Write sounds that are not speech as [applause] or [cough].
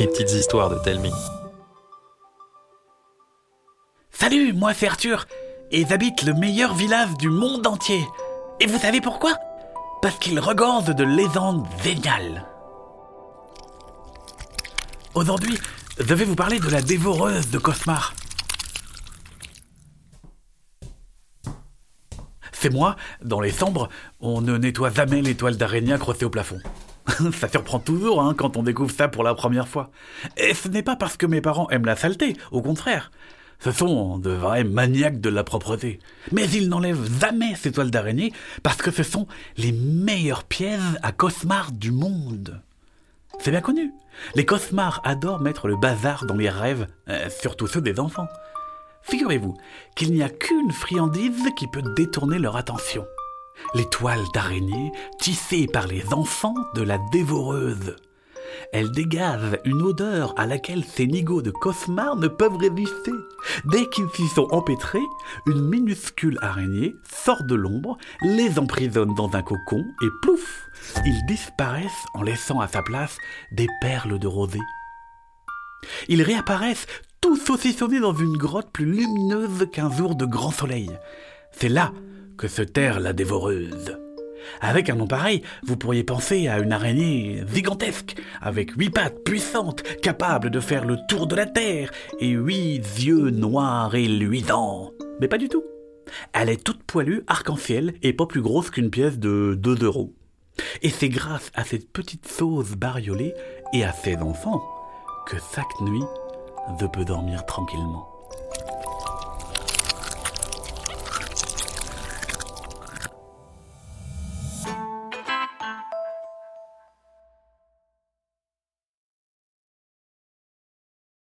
Les petites histoires de Telmi. Salut, moi c'est Arthur, et j'habite le meilleur village du monde entier. Et vous savez pourquoi? Parce qu'il regorge de légendes géniales. Aujourd'hui, je vais vous parler de la dévoreuse de Cosmar. C'est moi, dans les chambres, on ne nettoie jamais les toiles d'araignée accrochées au plafond. [laughs] ça surprend toujours hein, quand on découvre ça pour la première fois. Et ce n'est pas parce que mes parents aiment la saleté, au contraire. Ce sont de vrais maniaques de la propreté. Mais ils n'enlèvent jamais ces toiles d'araignée parce que ce sont les meilleures pièces à cauchemar du monde. C'est bien connu. Les cauchemars adorent mettre le bazar dans les rêves, euh, surtout ceux des enfants. Figurez-vous qu'il n'y a qu'une friandise qui peut détourner leur attention. Les toiles d'araignée tissées par les enfants de la dévoreuse. Elles dégagent une odeur à laquelle ces nigauds de cauchemar ne peuvent résister. Dès qu'ils s'y sont empêtrés, une minuscule araignée sort de l'ombre, les emprisonne dans un cocon et plouf, ils disparaissent en laissant à sa place des perles de rosée. Ils réapparaissent tous saucissonnés dans une grotte plus lumineuse qu'un jour de grand soleil. C'est là que se terre la dévoreuse. Avec un nom pareil, vous pourriez penser à une araignée gigantesque, avec huit pattes puissantes, capable de faire le tour de la Terre, et huit yeux noirs et luisants. Mais pas du tout. Elle est toute poilue, arc-en-ciel, et pas plus grosse qu'une pièce de 2 euros. Et c'est grâce à cette petite sauce bariolée et à ses enfants que chaque nuit, je peux dormir tranquillement.